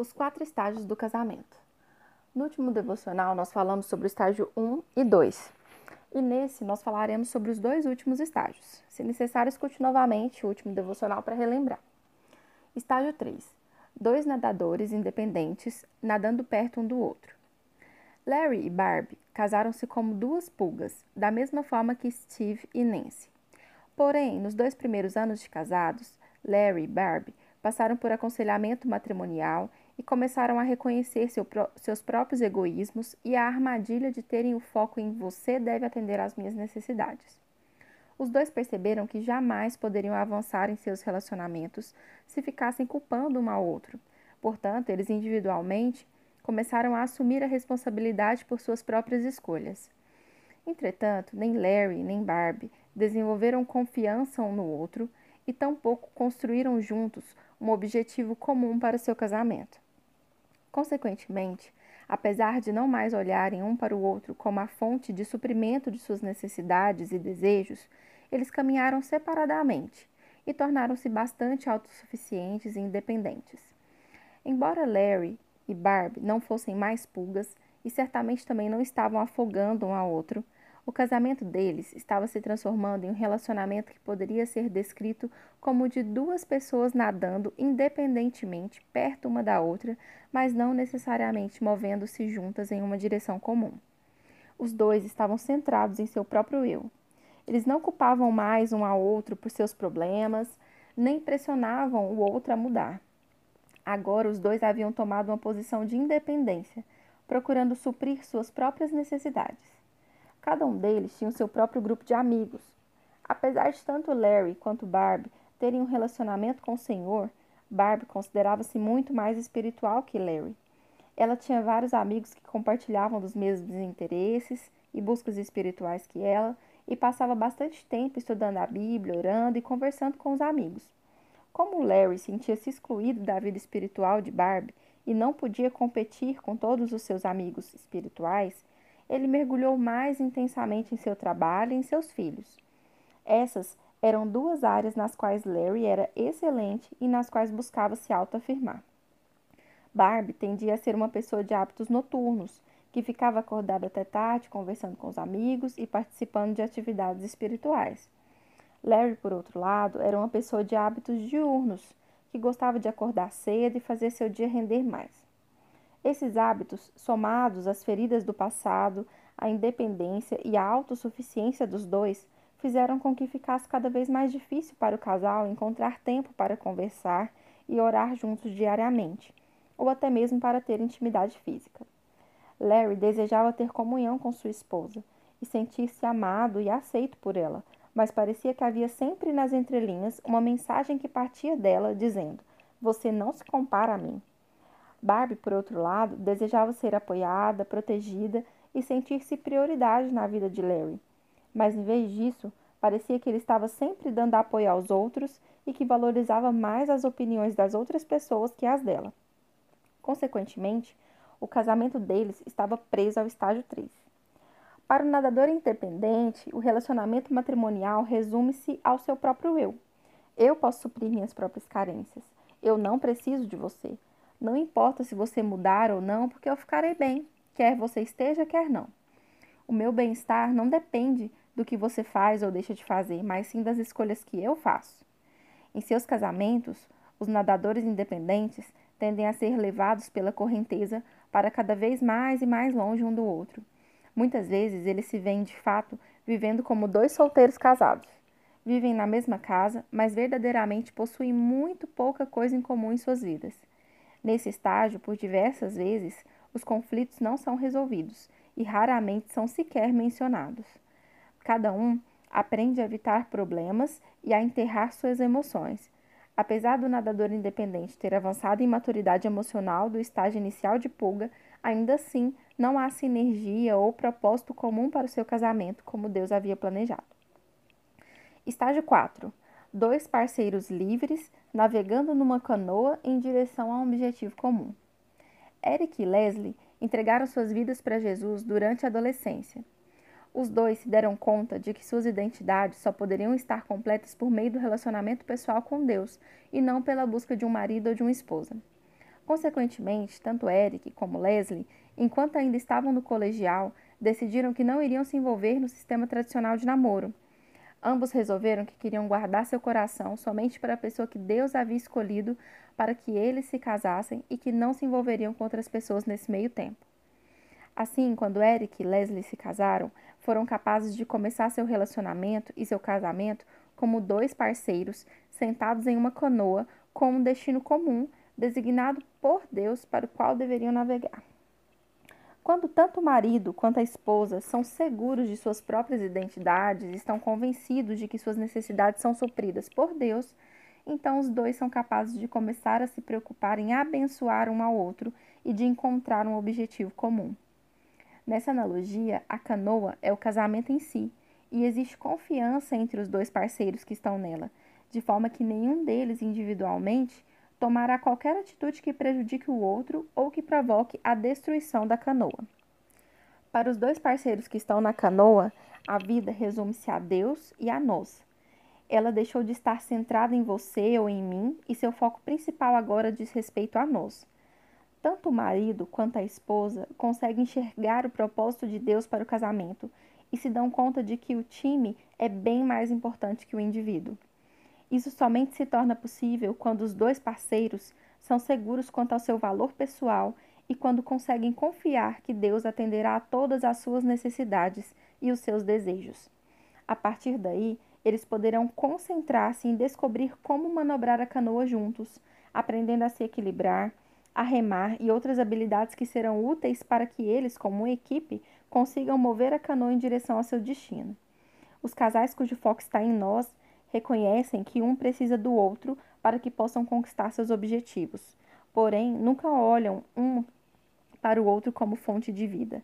Os quatro estágios do casamento. No último devocional, nós falamos sobre o estágio 1 e 2. E nesse, nós falaremos sobre os dois últimos estágios. Se necessário, escute novamente o último devocional para relembrar. Estágio 3. Dois nadadores independentes nadando perto um do outro. Larry e Barbie casaram-se como duas pulgas, da mesma forma que Steve e Nancy. Porém, nos dois primeiros anos de casados, Larry e Barbie passaram por aconselhamento matrimonial e começaram a reconhecer seu, seus próprios egoísmos e a armadilha de terem o foco em você deve atender às minhas necessidades. Os dois perceberam que jamais poderiam avançar em seus relacionamentos se ficassem culpando um ao outro. Portanto, eles individualmente começaram a assumir a responsabilidade por suas próprias escolhas. Entretanto, nem Larry nem Barbie desenvolveram confiança um no outro e tampouco construíram juntos um objetivo comum para seu casamento. Consequentemente, apesar de não mais olharem um para o outro como a fonte de suprimento de suas necessidades e desejos, eles caminharam separadamente e tornaram-se bastante autossuficientes e independentes. Embora Larry e Barb não fossem mais pulgas e certamente também não estavam afogando um ao outro, o casamento deles estava se transformando em um relacionamento que poderia ser descrito como de duas pessoas nadando independentemente perto uma da outra, mas não necessariamente movendo-se juntas em uma direção comum. Os dois estavam centrados em seu próprio eu. Eles não culpavam mais um ao outro por seus problemas, nem pressionavam o outro a mudar. Agora os dois haviam tomado uma posição de independência, procurando suprir suas próprias necessidades. Cada um deles tinha o seu próprio grupo de amigos. Apesar de tanto Larry quanto Barb terem um relacionamento com o Senhor, Barb considerava-se muito mais espiritual que Larry. Ela tinha vários amigos que compartilhavam dos mesmos interesses e buscas espirituais que ela e passava bastante tempo estudando a Bíblia, orando e conversando com os amigos. Como Larry sentia-se excluído da vida espiritual de Barb e não podia competir com todos os seus amigos espirituais, ele mergulhou mais intensamente em seu trabalho e em seus filhos. Essas eram duas áreas nas quais Larry era excelente e nas quais buscava se autoafirmar. Barbie tendia a ser uma pessoa de hábitos noturnos, que ficava acordada até tarde conversando com os amigos e participando de atividades espirituais. Larry, por outro lado, era uma pessoa de hábitos diurnos, que gostava de acordar cedo e fazer seu dia render mais. Esses hábitos, somados às feridas do passado, à independência e à autossuficiência dos dois, fizeram com que ficasse cada vez mais difícil para o casal encontrar tempo para conversar e orar juntos diariamente, ou até mesmo para ter intimidade física. Larry desejava ter comunhão com sua esposa e sentir-se amado e aceito por ela, mas parecia que havia sempre nas entrelinhas uma mensagem que partia dela dizendo: Você não se compara a mim. Barbie, por outro lado, desejava ser apoiada, protegida e sentir-se prioridade na vida de Larry. Mas em vez disso, parecia que ele estava sempre dando apoio aos outros e que valorizava mais as opiniões das outras pessoas que as dela. Consequentemente, o casamento deles estava preso ao estágio 3. Para o nadador independente, o relacionamento matrimonial resume-se ao seu próprio eu. Eu posso suprir minhas próprias carências. Eu não preciso de você. Não importa se você mudar ou não, porque eu ficarei bem, quer você esteja, quer não. O meu bem-estar não depende do que você faz ou deixa de fazer, mas sim das escolhas que eu faço. Em seus casamentos, os nadadores independentes tendem a ser levados pela correnteza para cada vez mais e mais longe um do outro. Muitas vezes eles se veem de fato vivendo como dois solteiros casados. Vivem na mesma casa, mas verdadeiramente possuem muito pouca coisa em comum em suas vidas. Nesse estágio, por diversas vezes, os conflitos não são resolvidos e raramente são sequer mencionados. Cada um aprende a evitar problemas e a enterrar suas emoções. Apesar do nadador independente ter avançado em maturidade emocional do estágio inicial de pulga, ainda assim não há sinergia ou propósito comum para o seu casamento como Deus havia planejado. Estágio 4 dois parceiros livres navegando numa canoa em direção a um objetivo comum. Eric e Leslie entregaram suas vidas para Jesus durante a adolescência. Os dois se deram conta de que suas identidades só poderiam estar completas por meio do relacionamento pessoal com Deus e não pela busca de um marido ou de uma esposa. Consequentemente, tanto Eric como Leslie, enquanto ainda estavam no colegial, decidiram que não iriam se envolver no sistema tradicional de namoro. Ambos resolveram que queriam guardar seu coração somente para a pessoa que Deus havia escolhido para que eles se casassem e que não se envolveriam com outras pessoas nesse meio tempo. Assim, quando Eric e Leslie se casaram, foram capazes de começar seu relacionamento e seu casamento como dois parceiros sentados em uma canoa com um destino comum designado por Deus para o qual deveriam navegar. Quando tanto o marido quanto a esposa são seguros de suas próprias identidades, estão convencidos de que suas necessidades são supridas por Deus, então os dois são capazes de começar a se preocupar em abençoar um ao outro e de encontrar um objetivo comum. Nessa analogia, a canoa é o casamento em si, e existe confiança entre os dois parceiros que estão nela, de forma que nenhum deles individualmente tomará qualquer atitude que prejudique o outro ou que provoque a destruição da canoa. Para os dois parceiros que estão na canoa, a vida resume-se a Deus e a nós. Ela deixou de estar centrada em você ou em mim e seu foco principal agora diz respeito a nós. Tanto o marido quanto a esposa conseguem enxergar o propósito de Deus para o casamento e se dão conta de que o time é bem mais importante que o indivíduo. Isso somente se torna possível quando os dois parceiros são seguros quanto ao seu valor pessoal e quando conseguem confiar que Deus atenderá a todas as suas necessidades e os seus desejos. A partir daí, eles poderão concentrar-se em descobrir como manobrar a canoa juntos, aprendendo a se equilibrar, a remar e outras habilidades que serão úteis para que eles, como equipe, consigam mover a canoa em direção ao seu destino. Os casais cujo foco está em nós reconhecem que um precisa do outro para que possam conquistar seus objetivos. Porém, nunca olham um para o outro como fonte de vida.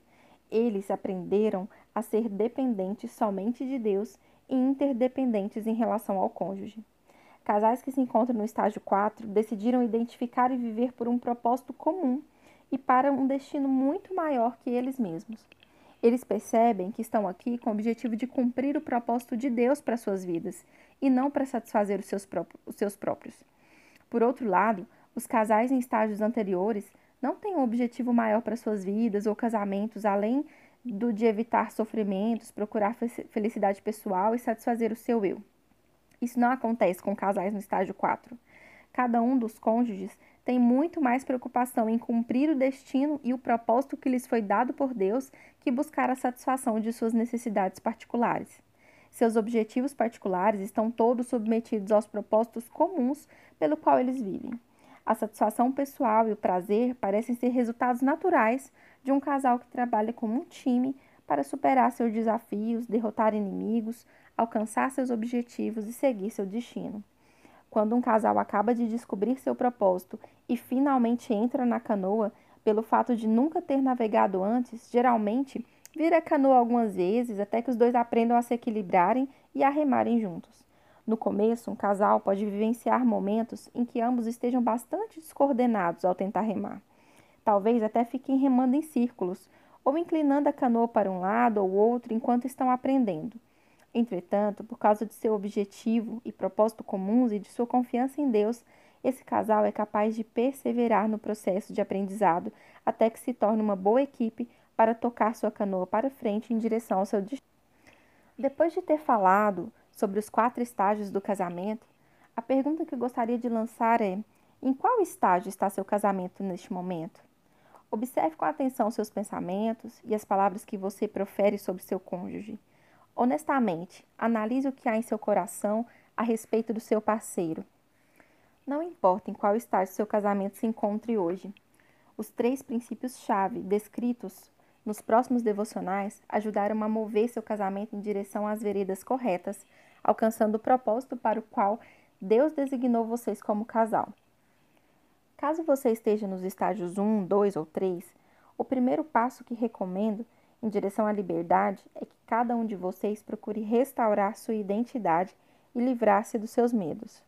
Eles aprenderam a ser dependentes somente de Deus e interdependentes em relação ao cônjuge. Casais que se encontram no estágio 4 decidiram identificar e viver por um propósito comum e para um destino muito maior que eles mesmos. Eles percebem que estão aqui com o objetivo de cumprir o propósito de Deus para suas vidas e não para satisfazer os seus, os seus próprios. Por outro lado, os casais em estágios anteriores não têm um objetivo maior para suas vidas ou casamentos além do de evitar sofrimentos, procurar felicidade pessoal e satisfazer o seu eu. Isso não acontece com casais no estágio 4. Cada um dos cônjuges tem muito mais preocupação em cumprir o destino e o propósito que lhes foi dado por Deus que buscar a satisfação de suas necessidades particulares. Seus objetivos particulares estão todos submetidos aos propósitos comuns pelo qual eles vivem. A satisfação pessoal e o prazer parecem ser resultados naturais de um casal que trabalha como um time para superar seus desafios, derrotar inimigos, alcançar seus objetivos e seguir seu destino. Quando um casal acaba de descobrir seu propósito e finalmente entra na canoa, pelo fato de nunca ter navegado antes, geralmente Vira a canoa algumas vezes até que os dois aprendam a se equilibrarem e a remarem juntos. No começo, um casal pode vivenciar momentos em que ambos estejam bastante descoordenados ao tentar remar. Talvez até fiquem remando em círculos ou inclinando a canoa para um lado ou outro enquanto estão aprendendo. Entretanto, por causa de seu objetivo e propósito comuns e de sua confiança em Deus, esse casal é capaz de perseverar no processo de aprendizado até que se torne uma boa equipe para tocar sua canoa para frente em direção ao seu destino. Depois de ter falado sobre os quatro estágios do casamento, a pergunta que gostaria de lançar é: em qual estágio está seu casamento neste momento? Observe com atenção seus pensamentos e as palavras que você profere sobre seu cônjuge. Honestamente, analise o que há em seu coração a respeito do seu parceiro. Não importa em qual estágio seu casamento se encontre hoje, os três princípios-chave descritos nos próximos devocionais, ajudaram a mover seu casamento em direção às veredas corretas, alcançando o propósito para o qual Deus designou vocês como casal. Caso você esteja nos estágios 1, 2 ou 3, o primeiro passo que recomendo em direção à liberdade é que cada um de vocês procure restaurar sua identidade e livrar-se dos seus medos.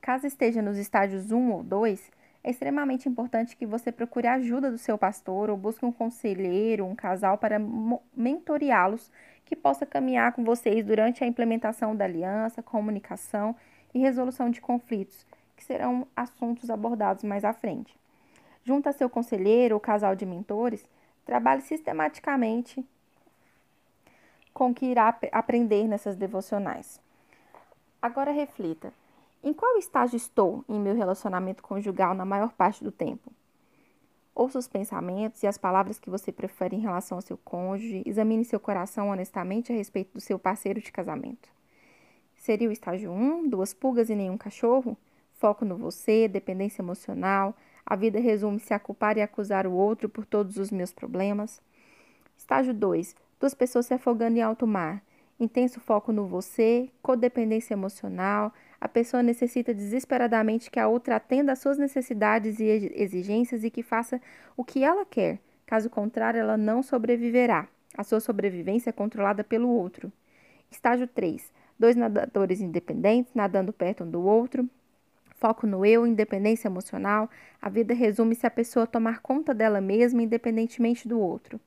Caso esteja nos estágios 1 ou 2, é extremamente importante que você procure a ajuda do seu pastor ou busque um conselheiro, um casal para mentoreá-los que possa caminhar com vocês durante a implementação da aliança, comunicação e resolução de conflitos, que serão assuntos abordados mais à frente. Junto a seu conselheiro ou casal de mentores, trabalhe sistematicamente com o que irá aprender nessas devocionais. Agora reflita: em qual estágio estou em meu relacionamento conjugal na maior parte do tempo? Ouça os pensamentos e as palavras que você prefere em relação ao seu cônjuge. Examine seu coração honestamente a respeito do seu parceiro de casamento. Seria o estágio 1, duas pulgas e nenhum cachorro? Foco no você, dependência emocional. A vida resume-se a culpar e acusar o outro por todos os meus problemas. Estágio 2, duas pessoas se afogando em alto mar. Intenso foco no você, codependência emocional, a pessoa necessita desesperadamente que a outra atenda às suas necessidades e exigências e que faça o que ela quer. Caso contrário, ela não sobreviverá. A sua sobrevivência é controlada pelo outro. Estágio 3. Dois nadadores independentes nadando perto um do outro. Foco no eu, independência emocional. A vida resume-se a pessoa tomar conta dela mesma, independentemente do outro.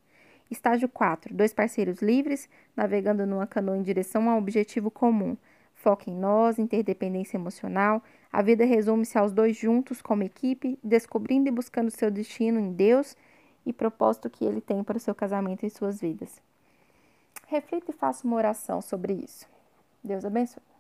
Estágio 4. Dois parceiros livres, navegando numa canoa em direção a um objetivo comum. Foca em nós, interdependência emocional. A vida resume-se aos dois juntos como equipe, descobrindo e buscando seu destino em Deus e propósito que ele tem para o seu casamento e suas vidas. Reflita e faça uma oração sobre isso. Deus abençoe.